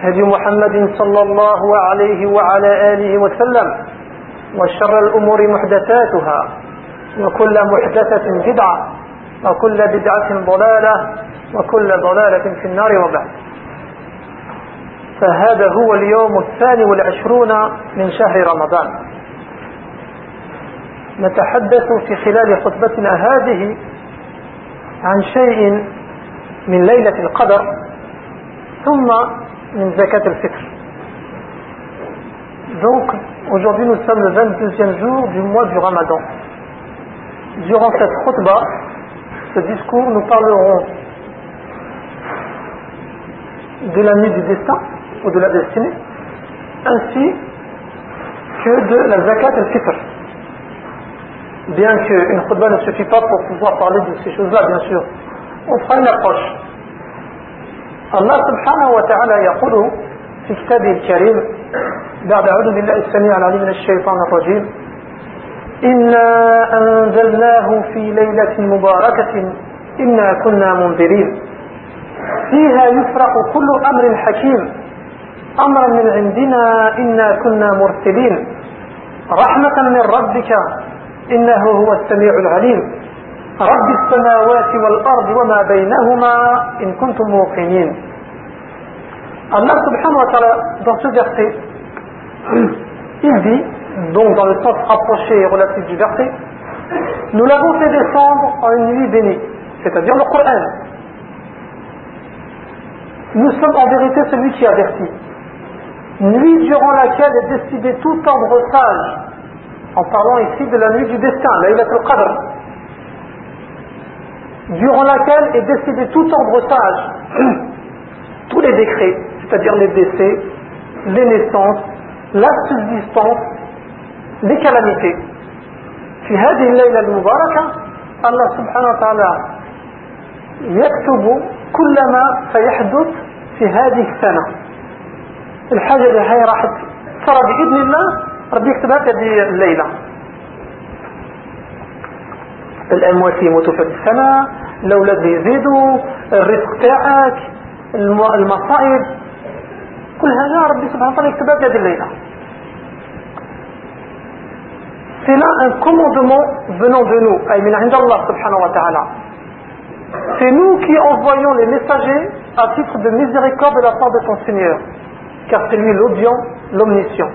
هدي محمد صلى الله عليه وعلى آله وسلم وشر الأمور محدثاتها وكل محدثة بدعة وكل بدعة ضلالة وكل ضلالة في النار وبعد. فهذا هو اليوم الثاني والعشرون من شهر رمضان. نتحدث في خلال خطبتنا هذه عن شيء من ليلة القدر ثم zakat al-fitr. Donc, aujourd'hui nous sommes le 22e jour du mois du Ramadan. Durant cette khutbah, ce discours, nous parlerons de la nuit du destin ou de la destinée, ainsi que de la zakat al-fitr. Bien qu'une khutbah ne suffit pas pour pouvoir parler de ces choses-là, bien sûr, on fera une approche. الله سبحانه وتعالى يقول في كتابه الكريم بعد أعوذ بالله السميع العليم من الشيطان الرجيم إنا أنزلناه في ليلة مباركة إنا كنا منذرين. فيها يفرق كل أمر حكيم. أمرا من عندنا إنا كنا مرسلين. رحمة من ربك إنه هو السميع العليم. رب السماوات والأرض وما بينهما إن كنتم موقنين Allah subhanahu wa ta'ala, dans ce verset, il dit, donc dans le sens rapproché et relatif du verset, nous l'avons fait descendre en une nuit bénie, c'est-à-dire le Coran. Nous sommes en vérité celui qui avertit. Nuit durant laquelle est décidé tout ordre sage, en parlant ici de la nuit du destin, la al-Qadr, durant laquelle est décidé tout ordre sage, tous les décrets, c'est-à-dire les décès, les naissances, la subsistance, les calamités. في هذه الليلة المباركة الله سبحانه وتعالى يكتب كل ما سيحدث في هذه السنة الحاجة اللي هي راح ترى بإذن الله ربي يكتبها في هذه الليلة الأموات يموتوا في السنة الأولاد يزيدوا الرزق تاعك المصائب كل هذا ربي سبحانه وتعالى يكتبها في هذه الليلة C'est là un commandement venant de nous, ay min Allah subhanahu wa ta'ala. C'est nous qui envoyons les messagers à titre de miséricorde de la part de ton Seigneur, car c'est lui l'audient, l'omniscient.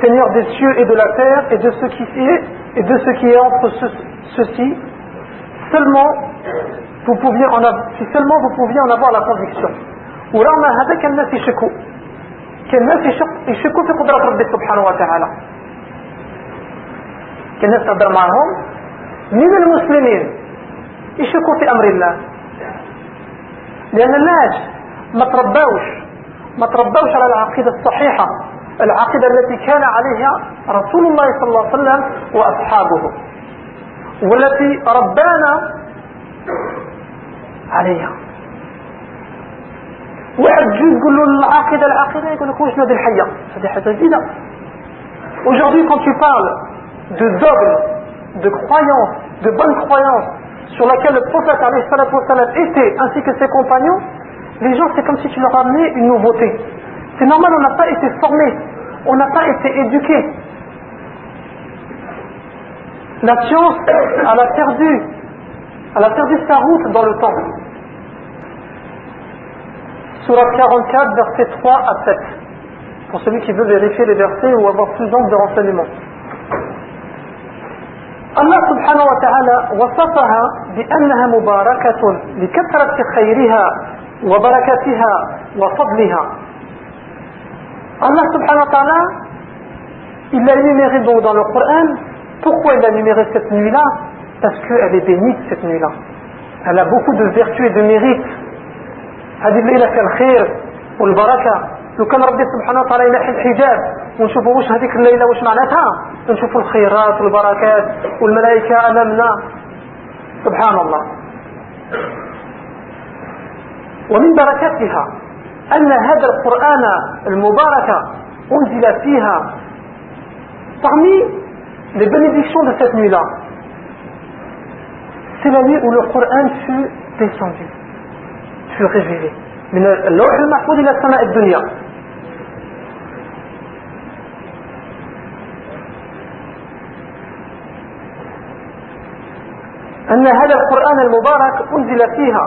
Seigneur des cieux et de la terre et de ce qui est et de ce qui est entre ceux-ci, seulement vous pouviez en avoir, si seulement vous pouviez en avoir la conviction. ورغم هذا كان الناس يشكوا كان الناس يشكوا في قدرة ربي سبحانه وتعالى كان الناس تهضر معهم من المسلمين يشكوا في أمر الله لأن الناس ما تربوش ما تربوش على العقيدة الصحيحة العقيدة التي كان عليها رسول الله صلى الله عليه وسلم وأصحابه والتي ربانا عليها واحد جوج يقول له العقيدة العقيدة يقول لك واش نادي الحية هذه حاجة جديدة Aujourd'hui quand tu parles de dogme, de croyance, de bonne croyance sur laquelle le prophète était ainsi que ses compagnons, les gens c'est comme si tu leur amenais une nouveauté. C'est normal, on n'a pas été formé, on n'a pas été éduqué. La science, elle a perdu, elle a perdu sa route dans le temps. Surat 44, versets 3 à 7. Pour celui qui veut vérifier les versets ou avoir plus d'angle de renseignement. الله سبحانه وتعالى وصفها بأنها مباركة لكثرة خيرها وبركتها وفضلها Allah subhanahu wa ta'ala il l'a énuméré donc dans le Coran pourquoi il a énuméré cette nuit-là. Parce qu'elle est bénite cette nuit-là. Elle a beaucoup de vertus et de mérites. هذه الليلة فيها الخير والبركة لو كان ربي سبحانه وتعالى ينحي الحجاب ونشوفوا واش هذيك الليلة واش معناتها نشوفوا الخيرات والبركات والملائكه امامنا سبحان الله ومن بركاتها أن هذا القرآن المبارك أنزل فيها parmi les bénédictions de cette nuit-là. C'est la nuit où le Coran fut descendu fut révélé. من اللوح المحفوظ إلى السماء الدنيا. أن هذا القرآن المبارك أنزل فيها.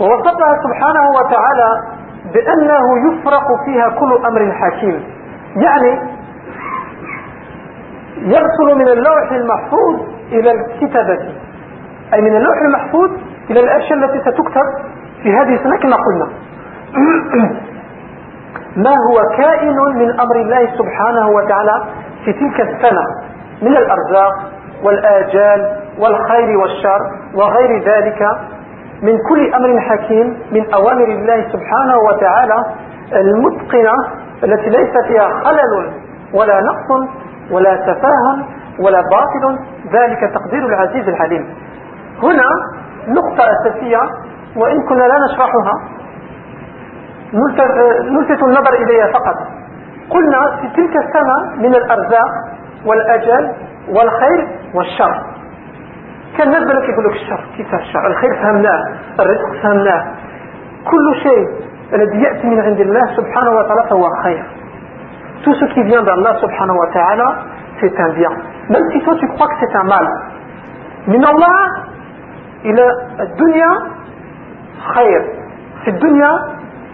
ووصفها سبحانه وتعالى بأنه يفرق فيها كل أمر حكيم. يعني يرسل من اللوح المحفوظ إلى الكتابة. أي من اللوح المحفوظ إلى الأشياء التي ستكتب في هذه السنة كما قلنا. ما هو كائن من أمر الله سبحانه وتعالى في تلك السنة؟ من الأرزاق والآجال والخير والشر وغير ذلك. من كل أمر حكيم من أوامر الله سبحانه وتعالى المتقنة التي ليس فيها خلل ولا نقص ولا تفاهم ولا باطل. ذلك تقدير العزيز العليم هنا نقطة أساسية وإن كنا لا نشرحها نلفت النظر إليها فقط. قلنا في تلك السنة من الأرزاق والأجل والخير والشر. كان الناس بالك يقول لك الشر؟ كيف الشر؟ الخير فهمناه الرزق فهمناه. كل شيء الذي يأتي من عند الله سبحانه وتعالى فهو خير. Tout ce qui vient d'Allah subhanahu wa ta'ala c'est un bien. Même si toi tu crois que c'est un mal. من الله إلى الدنيا خير. في الدنيا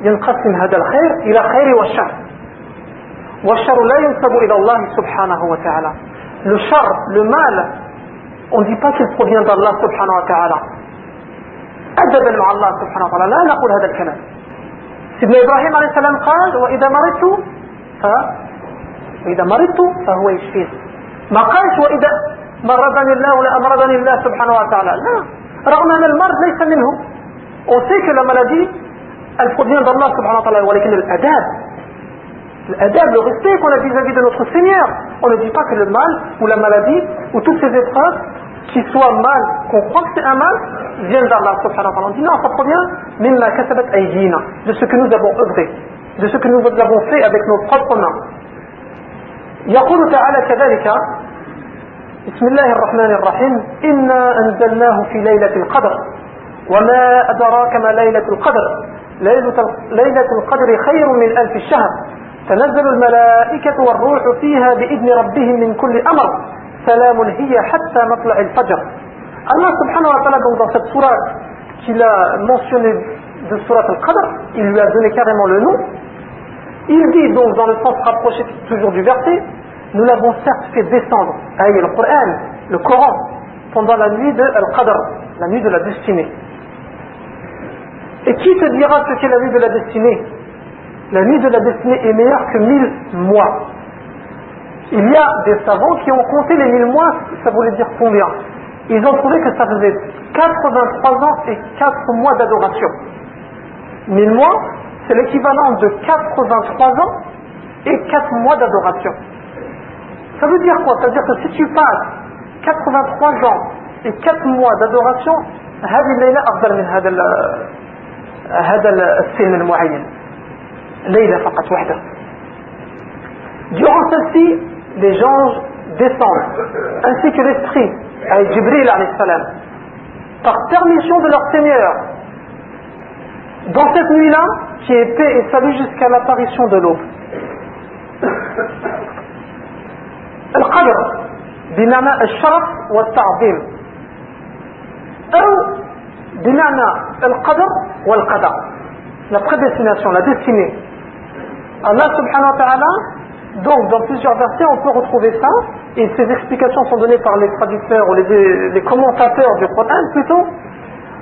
ينقسم هذا الخير إلى خير والشر والشر لا ينسب إلى الله سبحانه وتعالى. Le char, le mal on ne dit pas qu'il provient d'Allah subhanahu wa ta'ala أدبا مع الله سبحانه وتعالى لا نقول هذا الكلام سيدنا إبراهيم عليه السلام قال وإذا مرضت ف... وإذا مرضت فهو يشفيه ما قالش وإذا مرضني الله ولا أمرضني الله سبحانه وتعالى لا رغم أن المرض ليس منه la maladie elle provient d'Allah subhanahu wa ta'ala ولكن الأداب l'adab, le respect qu'on a vis-à-vis de notre Seigneur on ne dit pas que le mal ou la maladie ou toutes ces épreuves qui soient mal, qu'on croit que c'est un mal viennent d'Allah subhanahu wa ta'ala on dit non ça provient mimma kasabat aydina de ce que nous avons œuvré de ce que nous avons fait avec nos propres mains يقول تعالى كذلك بسم الله الرحمن الرحيم إنا أنزلناه في ليلة القدر وما أدراك ما ليلة القدر ليلة القدر خير من ألف الشهر تنزل الملائكة والروح فيها بإذن ربهم من كل أمر Salamun hiya hatta matla al-fajr. Allah subhanahu wa ta'ala, donc dans cette sourate qu'il a mentionnée de sourate al-Qadr, il lui a donné carrément le nom. Il dit donc dans le sens rapproché toujours du verset, nous l'avons certes fait descendre, le Coran, le Coran, pendant la nuit de Al-Qadr, la nuit de la destinée. Et qui te dira ce qu'est la nuit de la destinée? La nuit de la destinée est meilleure que mille mois. Il y a des savants qui ont compté les mille mois, ça voulait dire combien Ils ont trouvé que ça faisait 83 ans et 4 mois d'adoration. Mille mois, c'est l'équivalent de 83 ans et 4 mois d'adoration. Ça veut dire quoi Ça veut dire que si tu passes 83 ans et 4 mois d'adoration, هذا السن المعين ليلة فقط وحده durant celle-ci les anges descendent ainsi que l'esprit avec Jibril alayhi salam par permission de leur Seigneur dans cette nuit-là qui est paix et salut jusqu'à l'apparition de l'aube القدر بمعنى الشرف والتعظيم أو بمعنى القدر والقدر la prédestination, la destinée Allah subhanahu wa ta'ala donc dans plusieurs versets on peut retrouver ça et ces explications sont données par les traducteurs ou les, commentateurs du Coran plutôt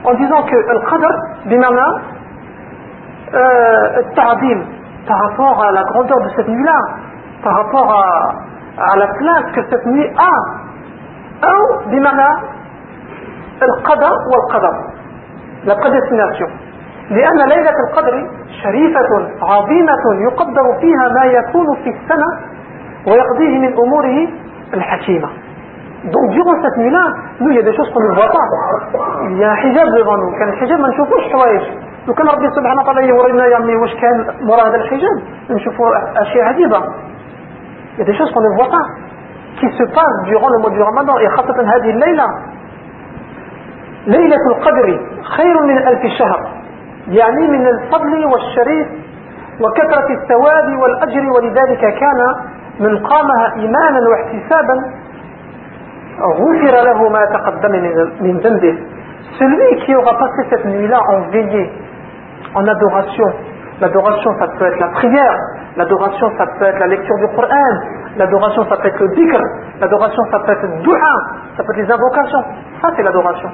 en disant que al-qadr bimana euh, par rapport à la grandeur de cette nuit-là par rapport à, à la place que cette nuit a ou bimana al-qadr ou al-qadr la prédestination. لأن ليلة القدر شريفة عظيمة يقدر فيها ما يكون في السنة ويقضيه من أموره الحكيمة Donc durant cette nuit-là, nous il y a des choses qu'on ne voit pas. Il y a un hijab devant nous. كان الحجاب ما نشوفوش حوايج. لو كان ربي سبحانه وتعالى يورينا يعني واش كان مراد هذا الحجاب نشوفوا أشياء عجيبة. Il y a des choses qu'on ne voit pas qui se passent durant le mois du Ramadan et خاصة هذه الليلة. ليلة القدر خير من ألف شهر. يعني من الفضل والشريف وكثرة الثواب والأجر ولذلك كان من قامها إيمانا واحتسابا غفر له ما تقدم من ذنبه celui qui aura passé cette nuit-là en veillée en adoration l'adoration ça peut être la prière l'adoration ça peut être la lecture du Coran l'adoration ça peut être le dhikr l'adoration ça peut être le dua ça peut être les invocations ça c'est l'adoration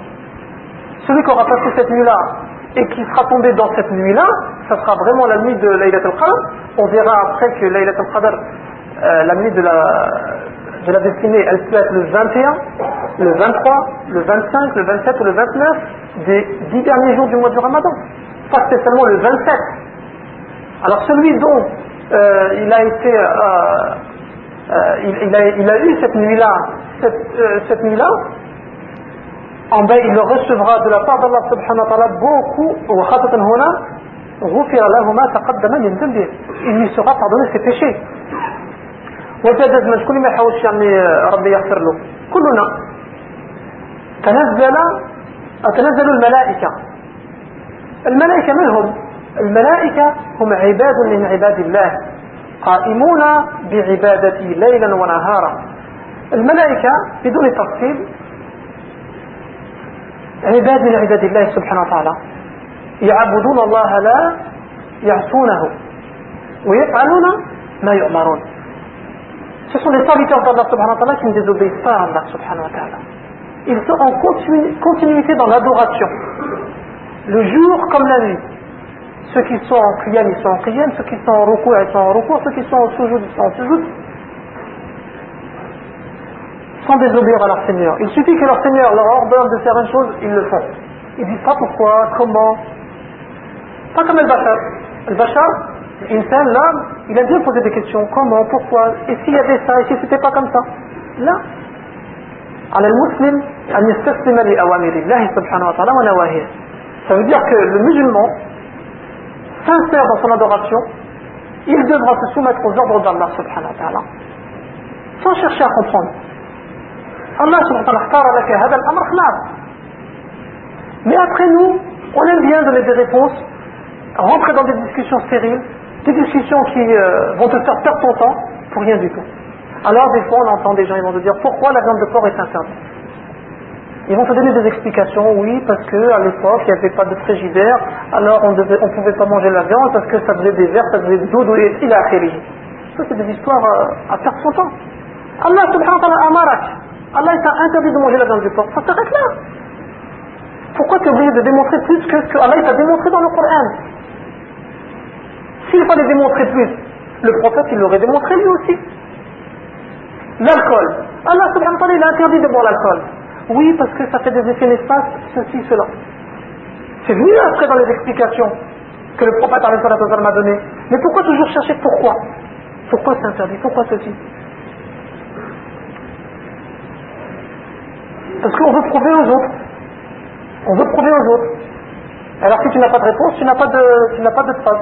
celui qui aura passé cette nuit-là et qui sera tombé dans cette nuit-là, ça sera vraiment la nuit de Laylat al-Qadr. On verra après que Laylat al-Qadr, euh, la nuit de la, de la destinée, elle peut être le 21, le 23, le 25, le 27 ou le 29 des dix derniers jours du mois du Ramadan. Pas spécialement le 27. Alors celui dont euh, il a été, euh, il, a, eu cette nuit-là, cette nuit-là, en bas il le recevra de la part d'Allah subhanahu wa ta'ala beaucoup il lui sera pardonné ses péchés وجدد من كل ما يحاولش يعني ربي يغفر له. كلنا. تنزل تنزل الملائكة. الملائكة من هم؟ الملائكة هم عباد من عباد الله قائمون بعبادتي ليلا ونهارا. الملائكة بدون تفصيل عباد من عباد الله سبحانه وتعالى يعبدون الله لا يعصونه ويفعلون ما يؤمرون Ce sont les serviteurs d'Allah subhanahu wa ta'ala qui ne désobéissent pas à Allah subhanahu wa ta'ala. Ils sont en continuité dans l'adoration. Le jour comme la nuit. Ceux qui sont en qiyam, ils sont en qiyam. Ceux qui sont en recours, ils sont en recours. Ceux qui sont en sujoud, ils sont en sujoud. Sans désobéir à leur Seigneur. Il suffit que leur Seigneur leur ordonne de faire une chose, ils le font. Ils disent pas pourquoi, comment. Pas comme El-Bachar. El-Bachar, scène là, il a bien posé des questions. Comment, pourquoi, et s'il y avait ça, et si c'était pas comme ça. Là, على المسلم أن يستسلم لأوامر الله سبحانه وتعالى ونواهيه ça veut dire que le musulman sincère dans son adoration il devra se soumettre aux ordres d'Allah subhanahu wa ta'ala sans chercher à comprendre Allah subhanahu laka hada al-amr Mais après nous, on aime bien donner des réponses, rentrer dans des discussions stériles, des discussions qui euh, vont te faire perdre ton temps pour rien du tout. Alors des fois on entend des gens, ils vont te dire pourquoi la viande de porc est interdite? Ils vont te donner des explications, oui, parce qu'à l'époque, il n'y avait pas de frigidaire, alors on ne pouvait pas manger la viande parce que ça faisait des vers, ça faisait d'eau, d'eau et il a Ça, c'est des histoires euh, à perdre son temps. Allah subhanahu wa ta'ala amarak. Allah t'a interdit de manger la viande du porc. Ça s'arrête là. Pourquoi tu es obligé de démontrer plus que ce que Allah t'a démontré dans le Coran? S'il fallait démontrer plus, le prophète, il l'aurait démontré lui aussi. L'alcool. Allah subhanahu wa ta'ala, il a interdit de boire l'alcool. Oui, parce que ça fait des effets néfastes, ceci, cela. C'est venu après dans les explications que le prophète m'a donné. Mais pourquoi toujours chercher pourquoi? Pourquoi c'est interdit? Pourquoi ceci? Parce qu'on veut prouver aux autres. On veut prouver aux autres. Alors si tu n'as pas de réponse, tu n'as pas de, tu n'as pas de preuve.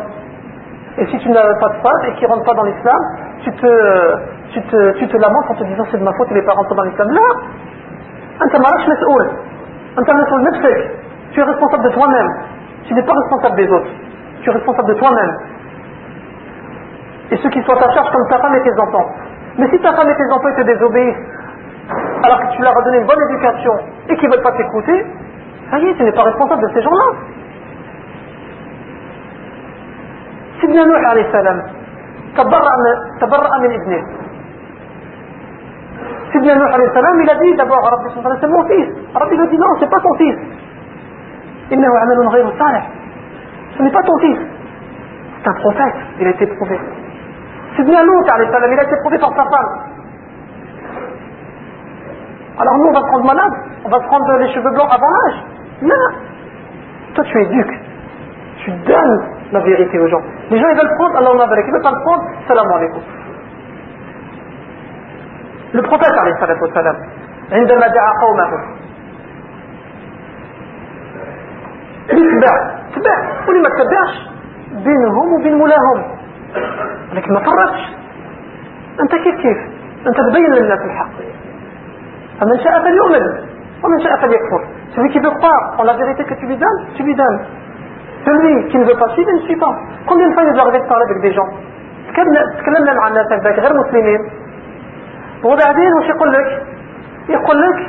Et si tu n'as pas de preuve et qu'il ne rentre pas dans l'islam, tu te, tu, te, tu te lamentes en te disant c'est de ma faute, il n'est pas rentré dans l'islam. Là, tu es responsable de toi-même. Tu n'es pas responsable des autres. Tu es responsable de toi-même. Et ceux qui sont à charge comme ta femme et tes enfants. Mais si ta femme et tes enfants te désobéissent, alors que tu leur as donné une bonne éducation et qu'ils ne veulent pas t'écouter, ça y est, tu n'es pas responsable de ces gens-là. سيدنا نوح عليه السلام تبرأ من, تبرأ من ابنه سيدنا نوح عليه السلام il a dit d'abord à Rabbi c'est mon fils Rabbi lui a dit non c'est pas ton fils إنه عمل غير صالح ce n'est pas ton fils c'est un prophète il a été prouvé سيدنا Lut عليه السلام il a été prouvé par sa femme alors nous on va se rendre malade on va se prendre les cheveux blancs avant l'âge non toi tu es duc Tu donnes la vérité aux gens. Les gens ils veulent prendre, Allah on avec, ils veulent pas le prendre, salam alaikum. Le prophète alayhi salatu wa salam, عندما دعا قومه اتبع اتبع واللي ما تتبعش بينهم وبين مولاهم لكن ما فرقش انت كيف كيف انت تبين للناس الحق فمن شاء فليؤمن ومن شاء فليكفر celui qui veut croire en la vérité que tu lui donnes tu lui donnes celui qui ne veut pas suivre il ne suit pas combien de fois il nous arrive de parler avec des gens تكلمنا مع الناس هكذاك غير مسلمين وبعدين وش يقول لك يقول لك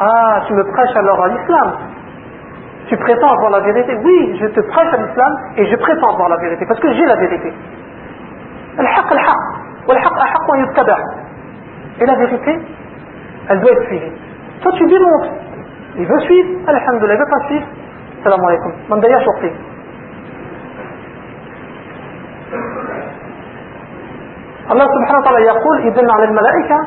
اه tu me prêches alors à l'islam tu prétends avoir la vérité oui je te prêche à l'islam et je prétends avoir la vérité parce que j'ai la vérité الحق الحق والحق أحق أن يتبع et la vérité elle doit être suivie toi tu démontres il veut suivre alhamdulillah il veut pas suivre salam alaikum ضيعش وقتي الله سبحانه وتعالى يقول إذن على الملائكة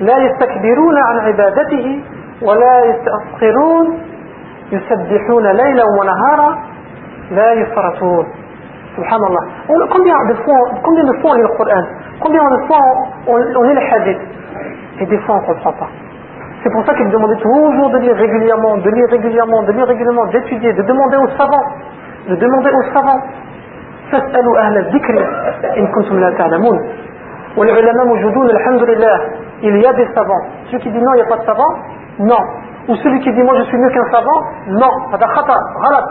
لا يستكبرون عن عبادته ولا يستأخرون يسبحون ليلا ونهارا لا يفرطون سبحان الله combien de fois combien de fois on lit le Coran combien de fois on, on lit les hadiths et des fois on ne comprend pas c'est pour ça qu'il demandait toujours de lire régulièrement de lire régulièrement de lire régulièrement d'étudier de demander aux savants de demander aux savants فاسألوا أهل الذكر إن كنتم لا تعلمون والعلماء موجودون الحمد لله il y a des savants celui qui dit non il n'y a pas de savants non ou celui qui dit moi je suis mieux qu'un savant non هذا خطأ غلط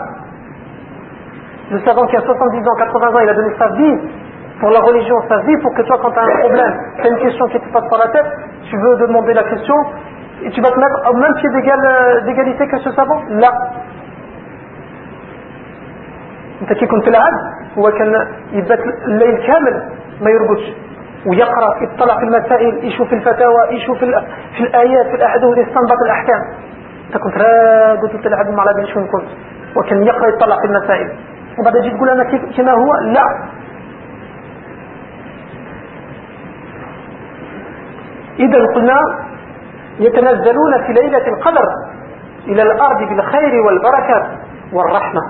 le savant qui a 70 ans 80 ans il a donné sa vie pour la religion sa vie pour que toi quand tu as un problème tu as une question qui te passe par la tête tu veux demander la question et tu vas te mettre au même pied d'égalité que ce savant? Là. انت كي كنت تلعب هو كان يبات الليل كامل ما يرقدش ويقرا يطلع في المسائل يشوف الفتاوى يشوف في الايات في الاحاديث يستنبط الاحكام انت كنت راقد وتلعب مع لا شنو كنت وكان يقرا يطلع في المسائل وبعد تجي تقول أنا كما هو لا اذا قلنا يتنزلون في ليله القدر إلى الأرض بالخير والبركه والرحمه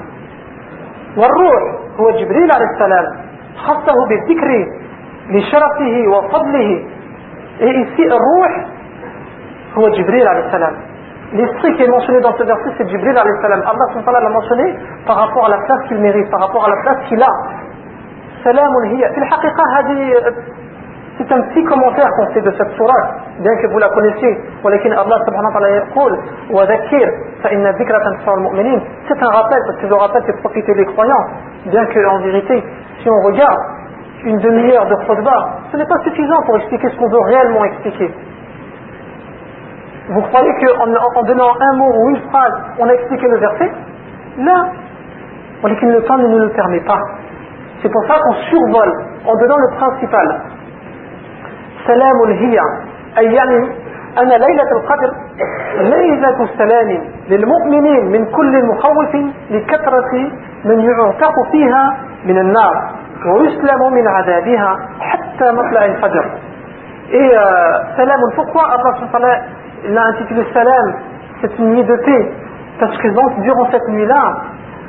والروح هو جبريل عليه السلام خصه بالذكر لشرفه وفضله الروح هو جبريل عليه السلام l'esprit qui est mentionné dans ce verset c'est Jibril alayhi salam Allah l'a mentionné par rapport à la place qu'il mérite par rapport à la place qu'il a سلام هي في الحقيقة هذه C'est un petit commentaire qu'on fait de cette surah, bien que vous la connaissiez. Walakin Allah subhanahu wa ta'ala yaqul wa dhakir fa inna mu'minin. C'est un rappel parce que le rappel fait profiter des croyants, bien que en vérité, si on regarde une demi-heure de khutbah, ce n'est pas suffisant pour expliquer ce qu'on veut réellement expliquer. Vous croyez qu'en donnant un mot ou une phrase, on a expliqué le verset? Là, walakin le temps ne nous le permet pas. C'est pour ça qu'on survole en donnant le principal. سلام هي أي يعني أن ليلة القدر ليلة السلام للمؤمنين من كل مخوف لكثرة من يعتق فيها من النار. ويسلم من عذابها حتى مطلع الفجر. إيه سلام فقوى الرسول صلى الله عليه وسلم السلام ستنيدتي Parce que donc, ستني cette nuit-là,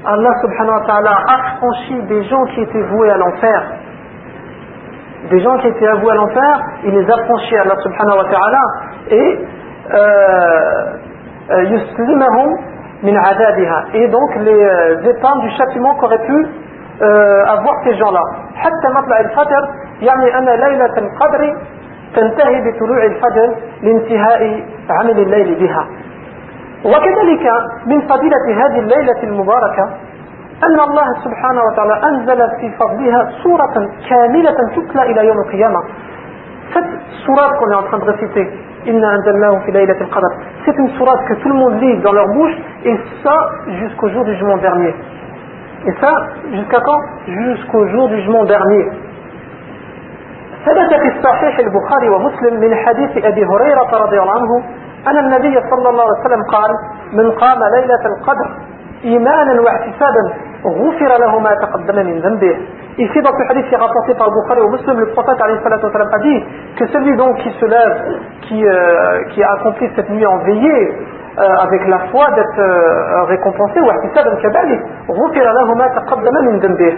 Allah subhanahu wa ta'ala a franchi des gens qui étaient voués à. des gens qui étaient avoués à l'enfer, il les a franchis à Allah subhanahu wa ta'ala et euh, yuslimahum min adabiha et donc les euh, étendre du châtiment qu'auraient pu euh, avoir ces gens-là حتى مطلع الفجر يعني أن ليلة القدر تنتهي بطلوع الفجر لانتهاء عمل الليل بها وكذلك من فضيلة هذه الليلة المباركة أن الله سبحانه وتعالى أنزل في فضلها سورة كاملة تتلى إلى يوم القيامة cette sourate qu'on est en train de réciter c'est une sourate que tout le monde lit dans leur bouche et ça jusqu'au jour du jugement dernier et ça jusqu'à quand jusqu'au jour du jugement dernier ثبت في الصحيح البخاري ومسلم من حديث أبي هريرة رضي الله عنه أن النبي صلى الله عليه وسلم قال من قام ليلة القدر إيمانا واحتسابا غفر له ما تقدم من ذنبه Ici, dans ce hadith qui est rapporté par Bukhari ou Muslim, le prophète a dit que celui donc qui se lève, qui, euh, qui a accompli cette nuit en veillée, euh, avec la foi d'être euh, récompensé واحتسابا كذلك غفر له ما تقدم من ذنبه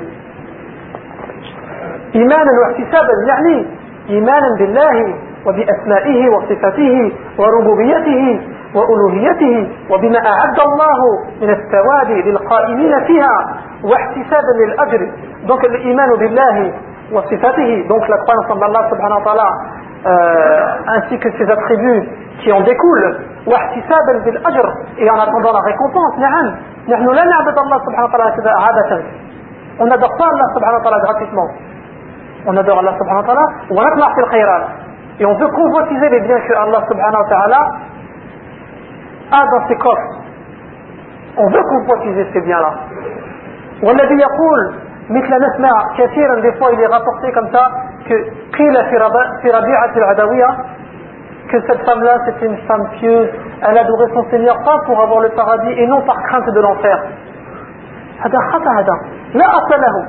إيمانا واحتسابا يعني إيمانا بالله وبأسمائه وصفاته وربوبيته وألوهيته وبما أعد الله من الثواب للقائمين فيها واحتسابا للأجر. دونك الإيمان بالله وصفاته دونك لا الله سبحانه وتعالى آه, ainsi que ses attributs qui en découlent واحتسابا بالأجر et en attendant la récompense نعم نحن لا نعبد الله سبحانه وتعالى عادة. On adore pas Allah سبحانه وتعالى gratuitement. On adore Allah سبحانه وتعالى. ونطلع في الخيرات. Et on veut convoitiser les biens que Allah subhanahu wa ta'ala a dans ses coffres on veut convoitiser ces biens-là والذي يقول مثل نسمع كثيرا des fois il est rapporté comme ça que قيل في ربيعة العدوية que cette femme-là c'est une femme pieuse elle adorait son Seigneur pas pour avoir le paradis et non par crainte de l'enfer هذا خطأ هذا لا أصل له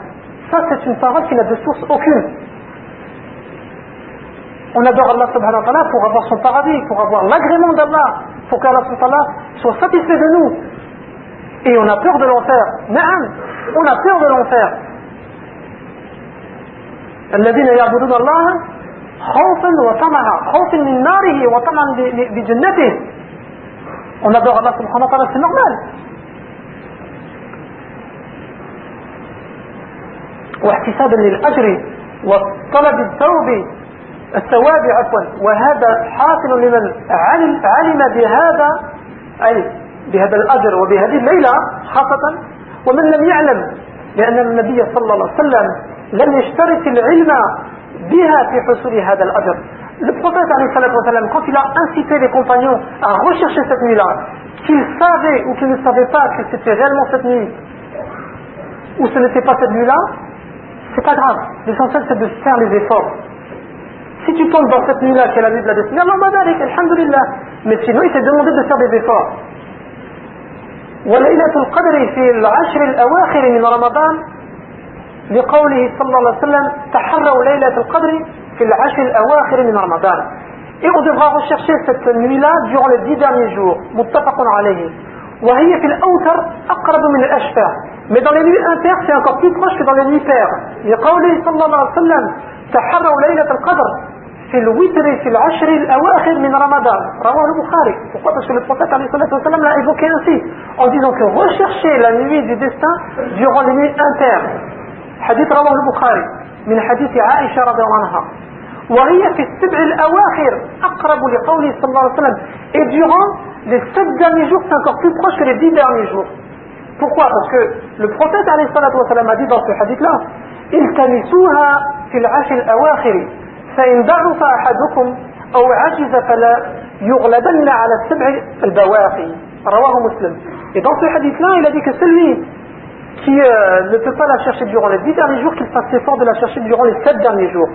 ça c'est une parole qui n'a de source aucune on adore Allah subhanahu wa ta'ala pour avoir son paradis pour avoir l'agrément d'Allah Pour qu'Allah soit satisfait de nous et on a peur de l'enfer on a peur de l'enfer الذين يعبدون الله خوفا وطمعا خوفا من ناره وطمعا بجنته on adore Allah subhanahu wa ta'ala c'est normal واحتسابا للأجر وطلب الثوب الثواب عفوا وهذا حاصل لمن علم, علم بهذا أي بهذا الأجر وبهذه الليلة خاصة ومن لم يعلم لأن النبي صلى الله عليه وسلم لم يشترط العلم بها في حصول هذا الأجر Le prophète quand il a incité les compagnons à rechercher cette nuit-là, qu'ils savaient ou qu'ils ne savaient pas que c'était réellement cette nuit, ou ce n'était pas cette nuit-là, c'est pas grave. L'essentiel c'est de faire les efforts. Si tu tombes dans cette nuit-là, qui est la nuit de la destinée, Allah alhamdulillah. Mais sinon, il t'est demandé de faire des efforts. وليلة القدر في العشر الأواخر من رمضان لقوله صلى الله عليه وسلم تحروا ليلة القدر في العشر الأواخر من رمضان Et on devra rechercher cette nuit-là durant les dix derniers jours. متفق عليه. وهي في الأوتر أقرب من الأشفى. Mais dans les nuits impaires, c'est encore plus proche que dans les nuits paires. لقوله صلى الله عليه وسلم تحروا ليلة القدر في الوتر في العشر الأواخر من رمضان رواه البخاري pourquoi parce que le prophète l'a évoqué ainsi en disant que rechercher la nuit du destin durant les nuits impaires حديث رواه البخاري من حديث عائشة رضي الله عنها وهي في السبع الأواخر أقرب لقوله صلى الله عليه وسلم et durant les sept derniers jours c'est encore plus proche que les dix derniers jours pourquoi parce que le prophète a dit dans ce hadith là التمسوها في العشر الأواخر فإن ضعف أحدكم أو عجز فلا يغلبن على السبع البواقي. رواه مسلم. Et dans ce hadith là il a dit que celui qui euh, ne peut pas la chercher durant les dix derniers jours qu'il fasse l'effort de la chercher durant les sept derniers jours.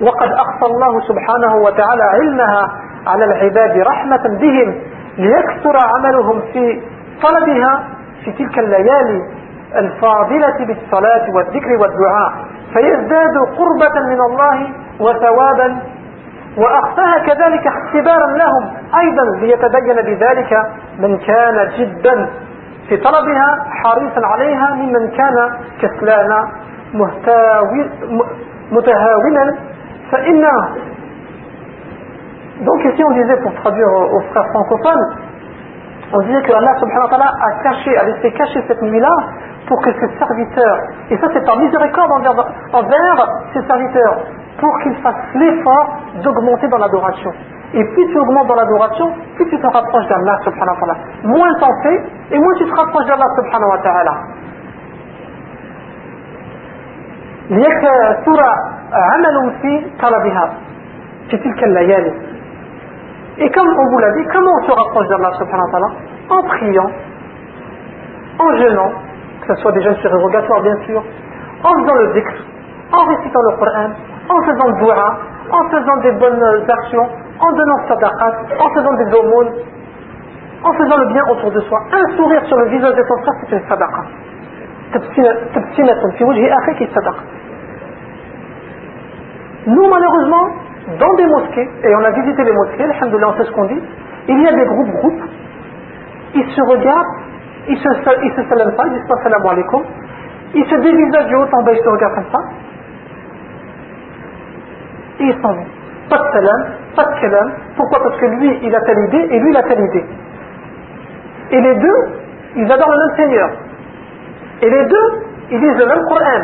وقد أخصى الله سبحانه وتعالى علمها على العباد رحمة بهم ليكثر عملهم في طلبها في تلك الليالي الفاضلة بالصلاة والذكر والدعاء. فيزداد قربة من الله وثوابا وأخفاها كذلك اختبارا لهم أيضا ليتبين بذلك من كان جدا في طلبها حريصا عليها ممن كان كسلانا متهاونا فإن Donc ici on disait pour traduire aux frères francophones, on disait que Allah subhanahu wa ta'ala a caché, a laissé cacher cette nuit-là pour que ses serviteurs, et ça c'est par miséricorde envers, envers ses serviteurs, pour qu'ils fassent l'effort d'augmenter dans l'adoration. Et plus tu augmentes dans l'adoration, plus tu te rapproches d'Allah subhanahu wa ta'ala. Moins t'en fais, et moins tu te rapproches d'Allah subhanahu wa ta'ala. ليكثر عمل في طلبها في تلك الليالي et comme on vous l'a dit comment on se rapproche d'Allah subhanahu wa ta'ala en priant en jeûnant que ce soit des jeûnes surérogatoires bien sûr en faisant le dhikr en récitant le Coran en faisant le dua en faisant des bonnes actions en donnant sadaqat en faisant des aumônes en faisant le bien autour de soi un sourire sur le visage de ton frère c'est une sadaqa. Nous malheureusement dans des mosquées et on a visité les mosquées on sait ce qu'on dit il y a des groupes groupes ils se regardent, ils se, ils se salament pas, ils disent pas salam alaikum, ils se dévisagent du haut en bas, ils se regardent comme ça, et ils s'en vont. Pas de salam, pas de kalam. Pourquoi Parce que lui, il a telle idée et lui, il a telle idée. Et les deux, ils adorent le même Seigneur. Et les deux, ils lisent le même Coran.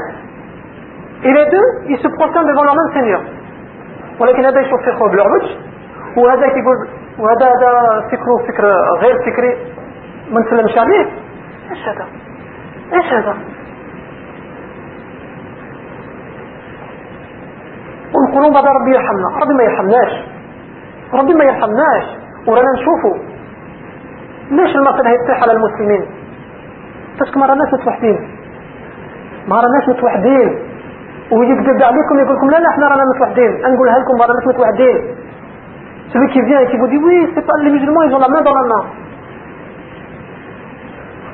Et les deux, ils se prosternent devant leur même Seigneur. ولكن هذا يشوف فكره بالعرج وهذا يقول وهذا هذا فكره فكر غير فكري ما نسلمش عليه إيش هذا؟ إيش هذا؟ ونقولوا بعد ربي يرحمنا. ربي ما يرحمناش. ربي ما يرحمناش. ورانا نشوفوا. ليش المصير هيطيح على المسلمين؟ باسكو ما راناش متوحدين. ما راناش متوحدين. ويكذب عليكم يقول لكم لا لا إحنا رانا متوحدين. نقولها لكم ما راناش متوحدين. celui qui vient et qui vous dit oui c'est pas les musulmans ils ont la main dans la main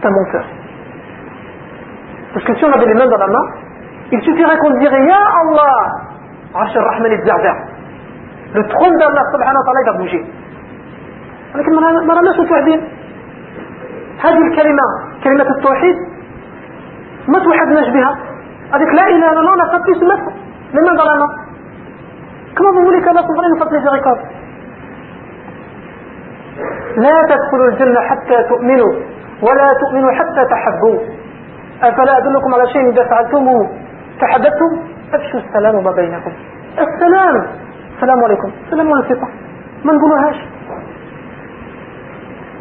c'est un menteur parce que si on avait les mains dans la main il suffirait qu'on dirait Ya Allah الرحمن يتزعزع le trône d'Allah subhanahu wa ta'ala il va bouger ولكن ما راناش متوحدين هذه الكلمة كلمة التوحيد ما توحدناش بها هذيك لا إله إلا الله mains dans la main comment vous voulez qu'Allah subhanahu nous fasse miséricorde لا تدخلوا الجنة حتى تؤمنوا ولا تؤمنوا حتى تحبوا أفلا أدلكم على شيء إذا فعلتموه؟ تحدثتم؟ أفشوا السلام ما بينكم. السلام. السلام عليكم. السلام عليكم. ما نقولوهاش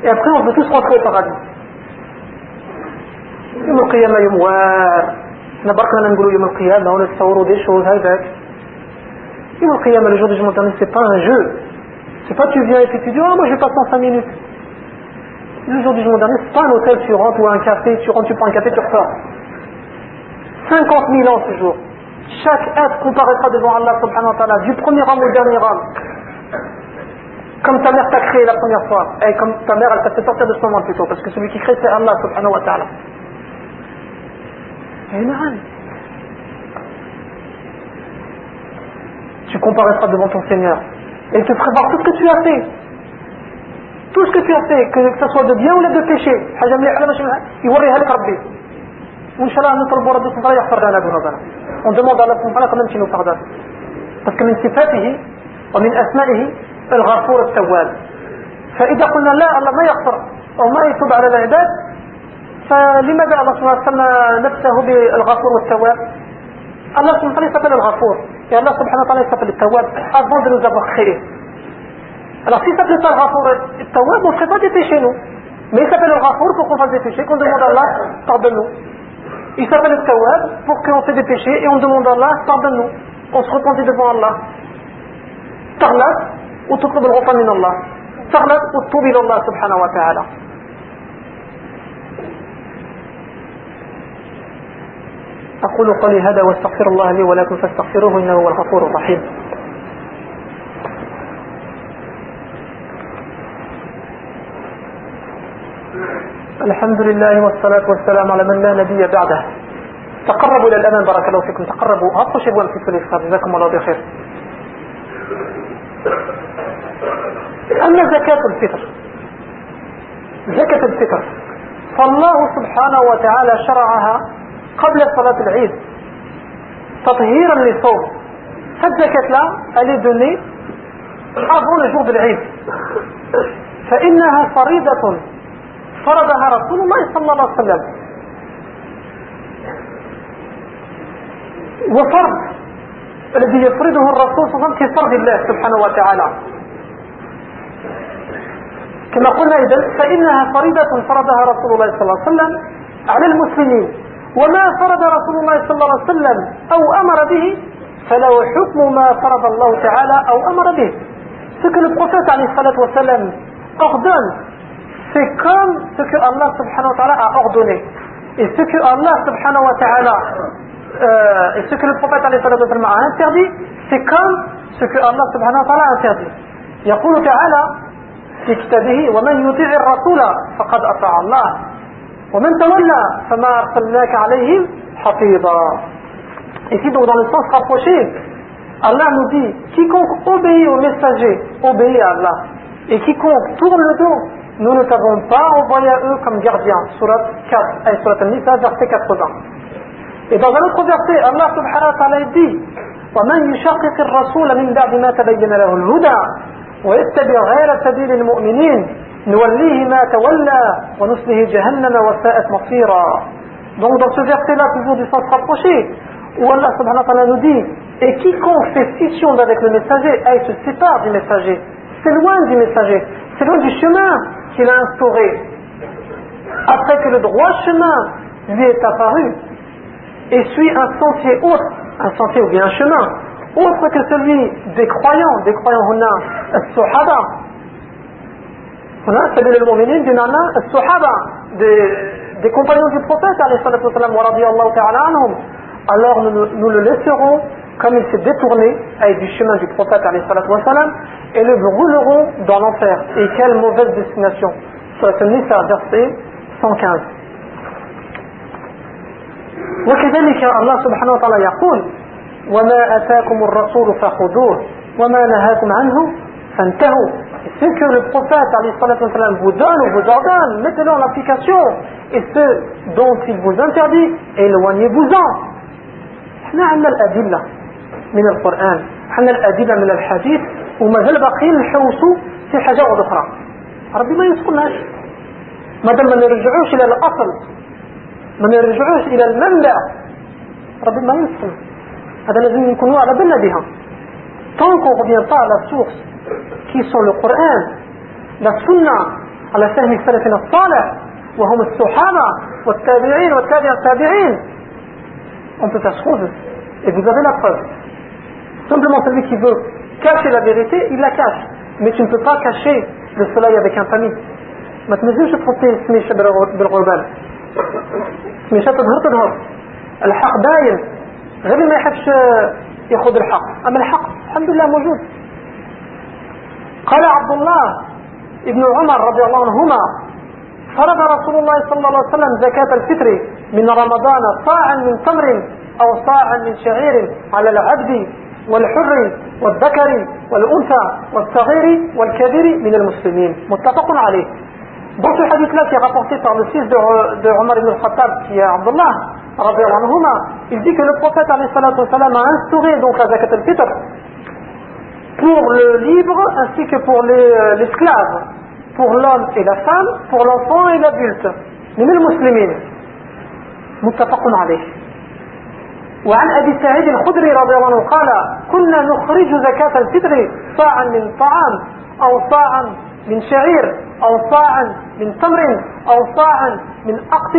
Et après, on veut tous rentrer au paradis. يوم القيامة يوم وار إحنا بركنا نقولوا يوم القيامة ونتصوروا دي شوز هكذاك يوم القيامة le jour du jugement dernier c'est pas un jeu. C'est pas tu viens et puis tu dis oh moi je passe en 5 minutes. Le jour du jugement dernier c'est pas un hôtel tu rentres ou un café tu rentres tu prends un café tu ressors. 50 000 ans ce jour. Chaque être comparaîtra devant Allah subhanahu wa ta'ala du premier homme au dernier homme. Comme ta mère t'a créé la première fois, et comme ta mère elle t'a fait sortir de ce moment plutôt, parce que celui qui crée c'est Allah subhanahu wa ta'ala. Tu comparaîtras devant ton Seigneur, et il te voir tout ce que tu as fait. Tout ce que tu as fait, que ce soit de bien ou de péché. On demande à Allah quand même qu'il nous pardonne. Parce que من صفاته ومن أسمائه الغفور التواب فإذا قلنا لا الله ما يغفر أو ما يتوب على العباد فلماذا الله سبحانه وتعالى نفسه بالغفور والتواب الله سبحانه وتعالى s'appelle الغفور subhanahu wa ta'ala s'appelle le tawab avant de nous avoir créés alors s'il s'appelait pas le le tawab on ne ferait pas des péchés nous mais il s'appelle le ghafour pour qu'on fasse des péchés qu'on demande à Allah pardonne-nous il s'appelle le tawab pour qu'on fait des péchés et on demande à Allah pardonne-nous on se repentit devant Allah تغلط وتطلب الغفران من الله تغلط وتتوب إلى الله سبحانه وتعالى أقول قولي هذا واستغفر الله لي ولكم فاستغفروه إنه هو الغفور الرحيم الحمد لله والصلاة والسلام على من لا نبي بعده. تقربوا إلى الأمام بارك الله فيكم. تقربوا. غطوا شبوان في الإفطار جزاكم الله بخير. أما زكاة الفطر زكاة الفطر. فالله سبحانه وتعالى شرعها قبل صلاة العيد. تطهيرا للصوم. فالزكاة لا avant le jour de l'Aïd فإنها فريضة. فرضها رسول الله صلى الله عليه وسلم. وفرض الذي يفرضه الرسول صلى الله عليه وسلم كفرض الله سبحانه وتعالى. كما قلنا إذا فإنها فريضة فرضها رسول الله صلى الله عليه وسلم على المسلمين. وما فرض رسول الله صلى الله عليه وسلم أو أمر به فله حكم ما فرض الله تعالى أو أمر به. ce que عليه والسلام ordonne c'est comme ce que Allah subhanahu wa ta'ala a ordonné et ce que Allah subhanahu wa ta'ala euh, et ce que le prophète a interdit c'est comme ce que Allah subhanahu wa ta'ala a interdit يقول تعالى في كتابه ومن يطيع الرسول فقد أطاع الله ومن تولى فما أرسلناك عليهم حفيظا Ici donc dans le sens rapproché, Allah nous dit quiconque obéit au messager obéit à Allah et quiconque tourne le dos nous ne t'avons pas envoyé à eux comme gardiens. Surat 4, Surat Al-Nisa, verset 80. Et dans un autre verset, Allah subhanahu wa ta'ala dit ومن يشقق الرسول من بعد ما تبين له الهدى ويتبع غير سبيل المؤمنين نوليه ما تولى ونصله جهنم وساءت مصيرا Donc dans ce verset-là, toujours du sens rapproché, où Allah subhanahu wa ta'ala nous dit Et quiconque fait scission avec le messager, elle se sépare du messager, s'éloigne du messager, s'éloigne du chemin qu'il a instauré. Après que le droit chemin lui est apparu, et suit un sentier autre, un sentier ou bien un chemin, autre que celui des croyants, des croyants huna, as-suhaba. Huna, sabil al-mu'minin, bimana as-suhaba, des, des compagnons du prophète, alors nous, nous le laisserons comme il s'est détourné avec du chemin du prophète et le brûleront dans l'enfer. Et quelle mauvaise destination. Sur ce Nisa, verset 115. وكذلك الله سبحانه وتعالى يقول وما أتاكم الرسول فخذوه وما نهاكم عنه فانتهوا ce que le prophète vous donne ou vous ordonne mettez-le en application et ce dont il vous interdit éloignez-vous-en احنا عندنا الأدلة من القرآن. عندنا الأدلة من الحديث وما زال باقيين نحوسوا في حاجة أخرى. ربي ما يسكنهاش. ما دام ما نرجعوش إلى الأصل ما نرجعوش إلى المنبع ربي ما يسكن. هذا لازم نكونوا على بالنا بها. qu'on revient pas à la source. Qui sont le على فهم سلفنا الصالح. وهم الصحابة والتابعين والتابع التابعين on peut qu'on veut. Et simplement celui qui veut cacher la vérité il la cache. Mais tu ne peux pas cacher le soleil avec un tamis. ما تنجمش تحطي سميشة بالغربال سميشة تظهر تظهر الحق باين غير ما يحبش ياخذ الحق اما الحق الحمد لله موجود قال عبد الله ابن عمر رضي الله عنهما فرض رسول الله صلى الله عليه وسلم زكاة الفطر من رمضان صاعا من تمر أو صاعا من شعير على العبد والحر والذكر والأنثى والصغير والكبير من المسلمين متفق عليه Dans ce hadith-là qui est rapporté par le fils de, de Omar ibn al-Khattab, qui est Abdullah, il dit que le prophète a instauré donc la zakat al-fitr pour le libre ainsi que pour euh, l'esclave, pour l'homme et la femme, pour l'enfant et l'adulte. من المسلمين متفق عليه وعن أبي سعيد الخدري رضي الله عنه قال كنا نخرج زكاة الفطر صاعا من طعام أو صاعا من شعير أو صاعا من تمر أو صاعا من أقط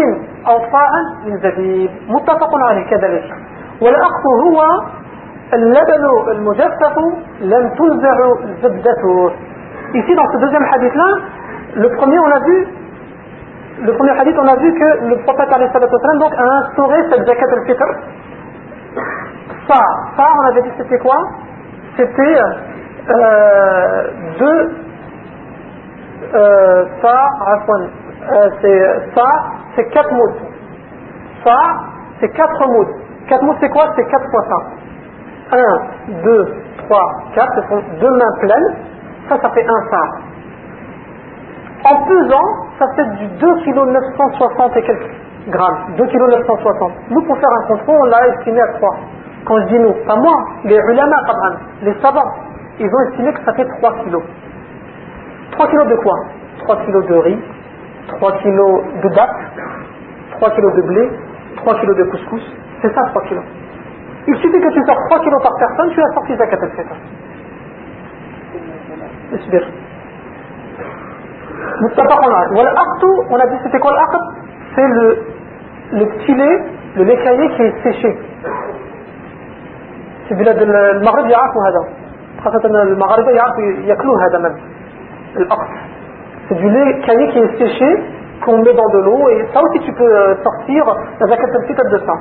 أو صاعا من زبيب. متفق عليه كذلك. والأقط هو اللبن المجفف لم تنزع زبدته Ici, dans ce deuxième hadith-là, le premier, on a vu, le premier hadith, on a vu que le prophète donc, a instauré cette zakat al-fitr. Ça, ça, on avait dit c'était quoi? C'était euh, deux, euh, ça, euh, c'est ça, c'est quatre mots. Ça, c'est quatre mots. Quatre mots, c'est quoi? C'est quatre fois ça. 1, 2, 3, 4, ce sont deux mains pleines, ça, ça fait un phare. En pesant, ça fait du 2 kg 960 et quelques grammes, 2 kg 960. Nous, pour faire un contrôle, on l'a estimé à 3 quand je dis nous, pas moi, les ulama, les savants, ils ont estimé que ça fait 3 kilos. 3 kilos de quoi? 3 kilos de riz, 3 kilos de date, 3 kilos de blé, 3 kilos de couscous. C'est ça 3 kilos. Il suffit que tu sors 3 kilos par personne, tu as sorti zakat etc. On a dit c'était quoi l'aqd C'est le, le le lait caillé qui est séché. في بلاد المغرب يعرفوا هذا خاصة المغاربة يعرفوا يأكلوا هذا même الأقط c'est du lait caillé qui est séché qu'on met dans de l'eau et ça aussi tu peux sortir la al-fitr de ça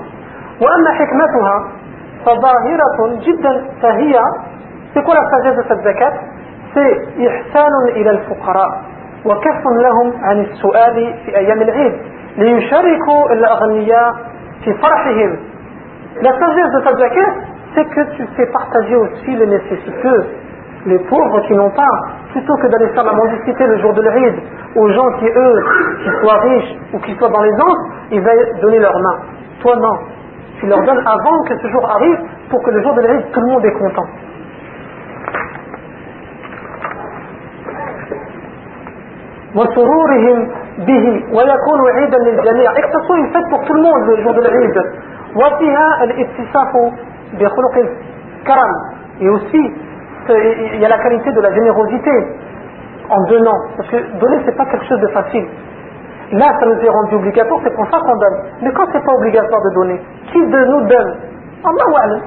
وأما حكمتها فظاهرة جدا فهي c'est quoi la sagesse de cette zakat c'est إحسان إلى الفقراء وكف لهم عن السؤال في أيام العيد ليشاركوا الأغنياء في فرحهم La sagesse de cette zakat, c'est que tu sais partager aussi les nécessiteux, les pauvres qui n'ont pas, plutôt que d'aller faire la mendicité le jour de l'Eid aux gens qui, eux, qui soient riches ou qui soient dans les anses, ils veulent donner leur main. Toi, non. Tu leur donnes avant que ce jour arrive pour que le jour de l'Eid, tout le monde est content. et que ce soit une fête pour tout le monde le jour de بخلق الكرم et aussi il y a la qualité de la générosité en donnant parce que donner c'est pas quelque chose de facile là ça nous est rendu obligatoire c'est pour ça qu'on donne mais quand c'est pas obligatoire de donner qui de nous donne Allah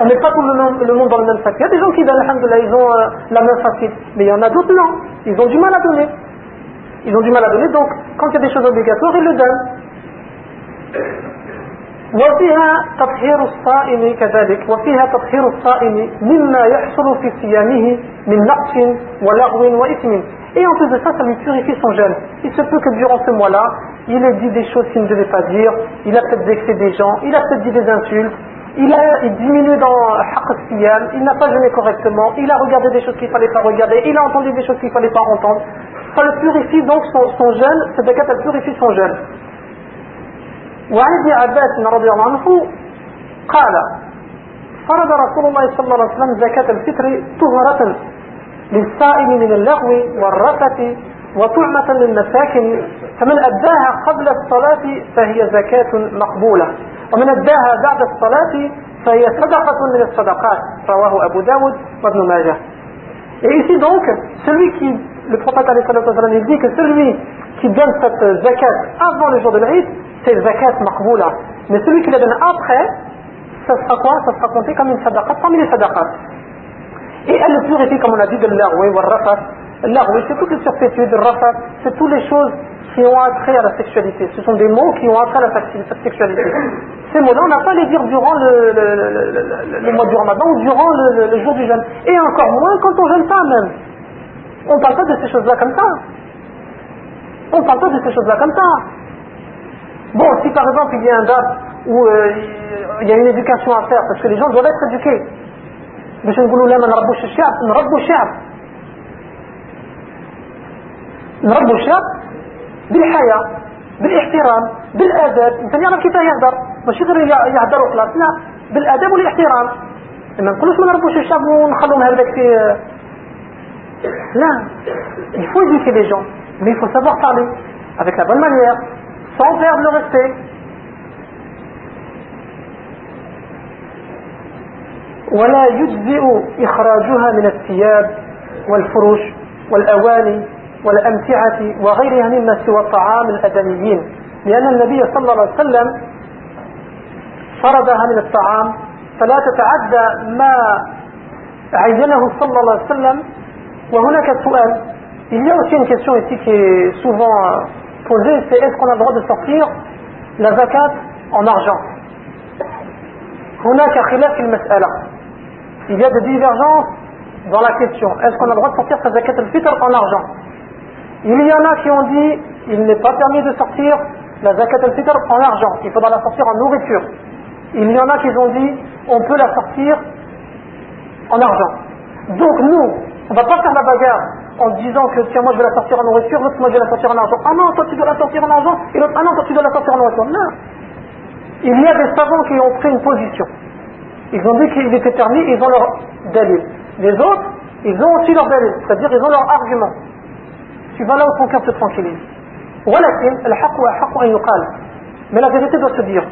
on met pas tout le monde, dans le même sac il y a des gens qui donnent ils ont euh, la main facile mais il y en a d'autres non ils ont du mal à donner ils ont du mal à donner, donc quand il y a des choses obligatoires, ils le donnent. وفيها تطهير الصائم كذلك وفيها تطهير الصائم مما يحصل في صيامه من نقص ولغو وإثم et en plus de ça, ça lui purifie son jeûne. Il se peut que durant ce mois-là, il ait dit des choses qu'il ne devait pas dire, il a peut-être vexé des gens, il a peut-être dit des insultes, il a diminué dans Haqq il n'a pas jeûné correctement, il a regardé des choses qu'il ne fallait pas regarder, il a entendu des choses qu'il ne fallait pas entendre ça le purifie donc son, son jeûne, cette zakat elle purifie son jeûne. وعن ابن عباس رضي الله عنه قال فرض رسول الله صلى الله عليه وسلم زكاة الفطر طهرة للصائم من اللغو والرفث وطعمة للمساكن فمن أداها قبل الصلاة فهي زكاة مقبولة ومن أداها بعد الصلاة فهي صدقة من الصدقات رواه أبو داود وابن ماجه. Et ici donc, celui qui le prophète il dit que celui qui donne cette zakat avant le jour de l'Aïd, c'est zakat maqboula. Mais celui qui la donne après, ça sera quoi? Ça sera compté comme une sadaqa parmi les sadaqat. Et elle le purifie, comme on a dit, de l'arwi ou rafat. L'arwi, c'est toutes les surpétudes, le rafat, c'est toutes les choses qui ont attrait à la sexualité. Ce sont des mots qui ont attrait à la sexualité. Ces mots-là, on n'a pas les dire durant le, mois du ramadan ou durant le, jour du jeûne. Et encore moins quand on jeûne pas même. On ne parle pas de ces choses-là comme ça. On ne parle pas de ces choses-là comme ça. Bon, si par exemple il y a un date où euh, il y a une éducation à faire, parce que les gens doivent être éduqués. باش نقولوا لا ما نربوش الشعب نربوا الشعب نربوا الشعب بالحياة بالاحترام بالآداب الإنسان يعرف كيف يهدر ماشي غير يهدر وخلاص لا بالآداب والاحترام ما نقولوش ما نربوش الشعب ونخلوهم هكذاك في Là, il faut éduquer les gens, mais il faut savoir parler avec la bonne manière, sans perdre le respect. ولا يجزئ إخراجها من الثياب والفروش والأواني والأمتعة وغيرها مما سوى الطعام الأدميين. لأن النبي صلى الله عليه وسلم فرضها من الطعام فلا تتعدى ما عينه صلى الله عليه وسلم. Il y a aussi une question ici qui est souvent posée, c'est est-ce qu'on a le droit de sortir la zakat en argent Il y a des divergences dans la question. Est-ce qu'on a le droit de sortir sa zakat al-fitr en argent Il y en a qui ont dit il n'est pas permis de sortir la zakat al-fitr en argent. Il faudra la sortir en nourriture. Il y en a qui ont dit on peut la sortir en argent. Donc nous, on ne va pas faire la bagarre en disant que tiens moi je vais la sortir en nourriture, l'autre moi je vais la sortir en argent. Ah non, toi tu dois la sortir en argent, et l'autre ah non, toi tu dois la sortir en nourriture. Non. Il y a des savants qui ont pris une position. Ils ont dit qu'il était permis, ils ont leur dalil. Les autres, ils ont aussi leur dalil, c'est-à-dire ils ont leur argument. Tu vas là où ton cœur se tranquillise. Mais la vérité doit se dire.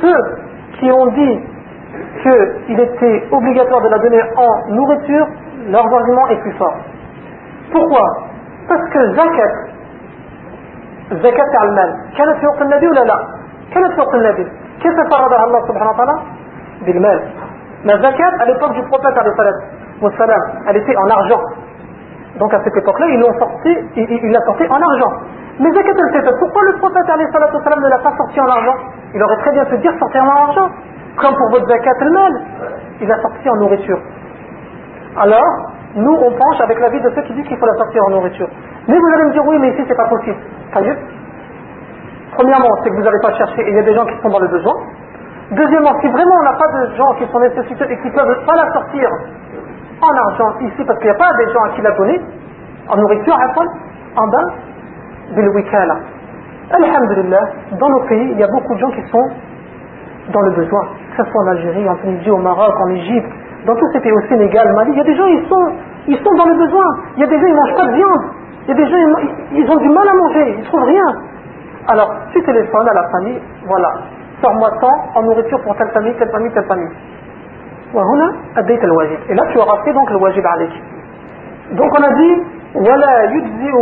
Ceux qui ont dit qu'il était obligatoire de la donner en nourriture, leur argument est plus fort. Pourquoi Parce que zakat, zakat al-mal, كانت في وقت النبي ولا لا؟ كانت في وقت النبي. كيف فرضها الله سبحانه وتعالى؟ بالمال. La zakat, à l'époque du prophète, elle était en argent. Donc à cette époque-là, ils l'ont sorti, il l'a sorti en argent. Mais zakat al-fitr, pourquoi le prophète ne l'a pas sorti en argent Il aurait très bien pu dire sortir en argent. Comme pour votre zakat al-mal, il l'a sorti en nourriture alors nous on penche avec l'avis de ceux qui disent qu'il faut la sortir en nourriture. Mais vous allez me dire oui mais ici c'est pas possible. Premièrement, c'est que vous n'allez pas chercher et il y a des gens qui sont dans le besoin. Deuxièmement, si vraiment on n'a pas de gens qui sont nécessiteux et qui ne peuvent pas la sortir en argent ici parce qu'il n'y a pas des gens à qui la donner, en nourriture, En bas, Bilwikala. Alhamdulillah, dans nos pays, il y a beaucoup de gens qui sont dans le besoin, que ce soit en Algérie, en Tunisie, au Maroc, en Égypte, dans tous ces pays, au Sénégal, Mali, il y a des gens, ils sont, ils sont dans le besoin. Il y a des gens, ils ne mangent pas de viande. Il y a des gens, ils, ont du mal à manger, ils ne trouvent rien. Alors, tu téléphones à la famille, voilà, sors-moi tant en nourriture pour telle famille, telle famille, telle famille. Et là, tu auras fait donc le wajib alik. On a dit, ولا يجزئ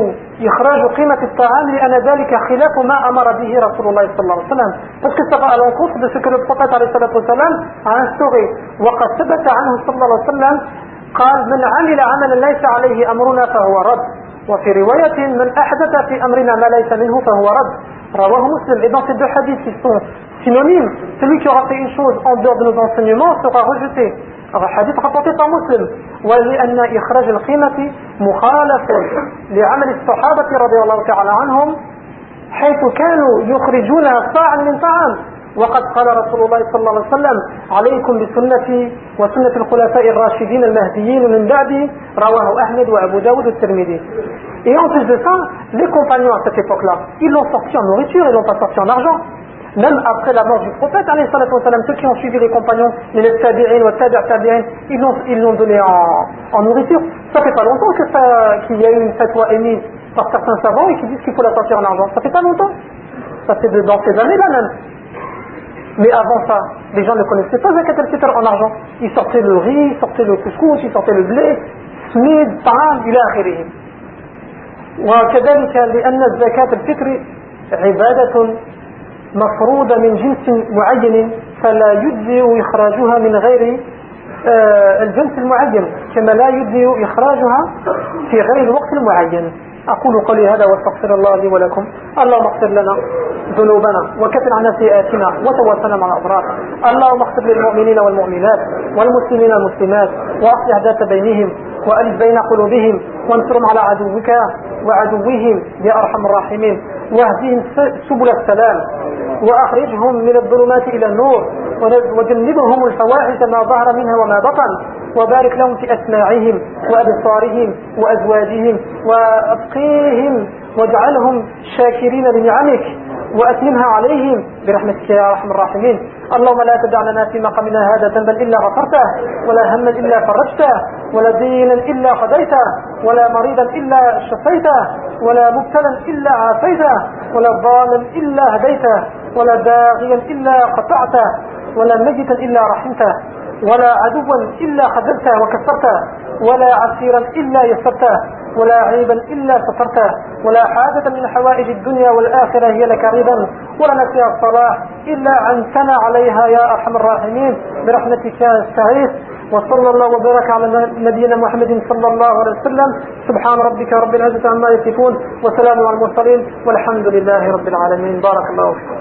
إخراج قيمة الطعام لأن ذلك خلاف ما أمر به رسول الله صلى الله عليه وسلم. Parce que ça va à l'encontre de ce عليه الصلاة والسلام a instauré. وقد ثبت عنه صلى الله عليه وسلم قال من عمل عملا ليس عليه أمرنا فهو رد. وفي رواية من أحدث في أمرنا ما ليس منه فهو رد. رواه مسلم. Et dans ces deux sont synonymes celui qui aura fait une chose en dehors de nos enseignements sera rejeté. حديث par مسلم ولأن إخراج القيمة مخالف لعمل الصحابة رضي الله تعالى عنهم حيث كانوا يخرجون صاعا من طعام وقد قال رسول الله صلى الله عليه وسلم عليكم بسنتي وسنة الخلفاء الراشدين المهديين من بعدي رواه أحمد وأبو داود والترمذي Et en plus de ça, les compagnons à cette époque-là, ils l'ont sorti en nourriture, ils l'ont pas sorti en argent. Même après la mort du prophète, ceux qui ont suivi les compagnons, les tabi'in, les ils l'ont ils l'ont donné en, en, nourriture. Ça fait pas longtemps que qu'il y a eu une fatwa émise par certains savants et qui disent qu'il faut la sortir en argent. Ça fait pas longtemps. Ça fait dans ces années-là même. Mais avant ça, les gens ne connaissaient pas Zakat al-Fitr en argent. Ils sortaient le riz, ils sortaient le couscous, ils sortaient le blé, smid, طعام إلى آخره. وكذلك لأن الزكاة الفطر عبادة مفروضة من جنس معين فلا يجزئ إخراجها من غير آه، الجنس المعين كما لا يجزئ إخراجها في غير الوقت المعين. أقول قولي هذا واستغفر الله لي ولكم. اللهم اغفر لنا ذنوبنا وكفر عنا سيئاتنا وتوفنا مع الأبرار. اللهم اغفر للمؤمنين والمؤمنات والمسلمين والمسلمات وأصلح ذات بينهم وألف بين قلوبهم وانصرهم على عدوك وعدوهم يا أرحم الراحمين. واهدهم سبل السلام. وأخرجهم من الظلمات إلى النور وجنبهم الفواحش ما ظهر منها وما بطن. وبارك لهم في أسماعهم وأبصارهم وأزواجهم وأبقيهم واجعلهم شاكرين لنعمك. وأتممها عليهم برحمتك يا أرحم الراحمين. اللهم لا تدع لنا في مقامنا هذا ذنبا إلا غفرته ولا هما إلا فرجته ولا دينا إلا قضيته ولا مريضا إلا شفيته ولا مبتلا إلا عافيته ولا ضالا إلا هديته ولا باغيا إلا قطعته ولا ميتا إلا رحمته ولا عدوا إلا خذلته وكسرته ولا عسيرا إلا يسرته. ولا عيبا إلا سترته ولا حاجة من حوائج الدنيا والآخرة هي لك رضا ولا نسي الصلاح إلا عنتنا عليها يا أرحم الراحمين. برحمتك يا استغيث وصلى الله وبارك على نبينا محمد صلى الله عليه وسلم. سبحان ربك رب العزة عما يصفون وسلام على المرسلين والحمد لله رب العالمين. بارك الله فيكم.